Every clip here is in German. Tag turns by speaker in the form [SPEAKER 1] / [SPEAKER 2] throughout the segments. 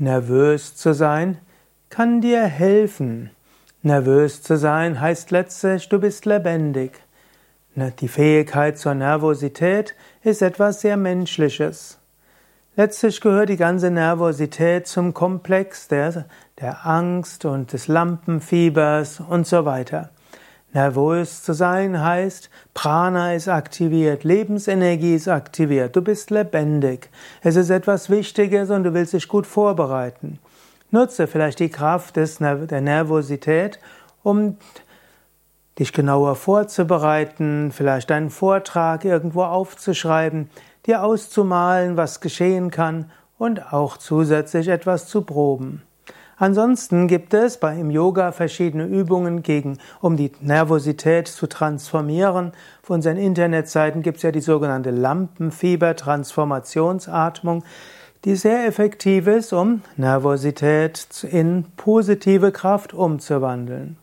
[SPEAKER 1] Nervös zu sein kann dir helfen. Nervös zu sein heißt letztlich, du bist lebendig. Die Fähigkeit zur Nervosität ist etwas sehr Menschliches. Letztlich gehört die ganze Nervosität zum Komplex der, der Angst und des Lampenfiebers und so weiter. Nervös zu sein heißt, Prana ist aktiviert, Lebensenergie ist aktiviert, du bist lebendig. Es ist etwas Wichtiges und du willst dich gut vorbereiten. Nutze vielleicht die Kraft des, der Nervosität, um dich genauer vorzubereiten, vielleicht einen Vortrag irgendwo aufzuschreiben, dir auszumalen, was geschehen kann und auch zusätzlich etwas zu proben. Ansonsten gibt es bei im Yoga verschiedene Übungen gegen, um die Nervosität zu transformieren. Auf unseren Internetseiten gibt es ja die sogenannte Lampenfieber-Transformationsatmung, die sehr effektiv ist, um Nervosität in positive Kraft umzuwandeln.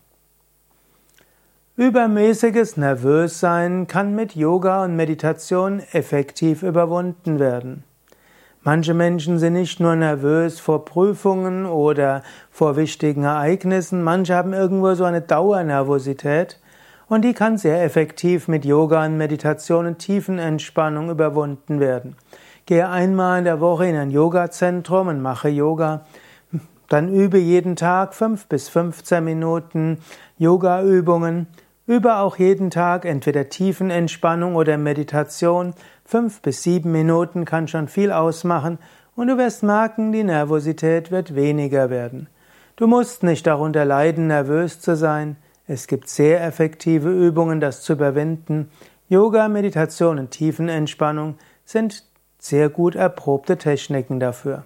[SPEAKER 1] Übermäßiges Nervössein kann mit Yoga und Meditation effektiv überwunden werden. Manche Menschen sind nicht nur nervös vor Prüfungen oder vor wichtigen Ereignissen, manche haben irgendwo so eine Dauernervosität und die kann sehr effektiv mit Yoga und Meditation und Tiefenentspannung überwunden werden. Gehe einmal in der Woche in ein Yoga-Zentrum und mache Yoga. Dann übe jeden Tag fünf bis 15 Minuten Yoga-Übungen. Übe auch jeden Tag entweder Tiefenentspannung oder Meditation Fünf bis sieben Minuten kann schon viel ausmachen und du wirst merken, die Nervosität wird weniger werden. Du musst nicht darunter leiden, nervös zu sein. Es gibt sehr effektive Übungen, das zu überwinden. Yoga, Meditation und Tiefenentspannung sind sehr gut erprobte Techniken dafür.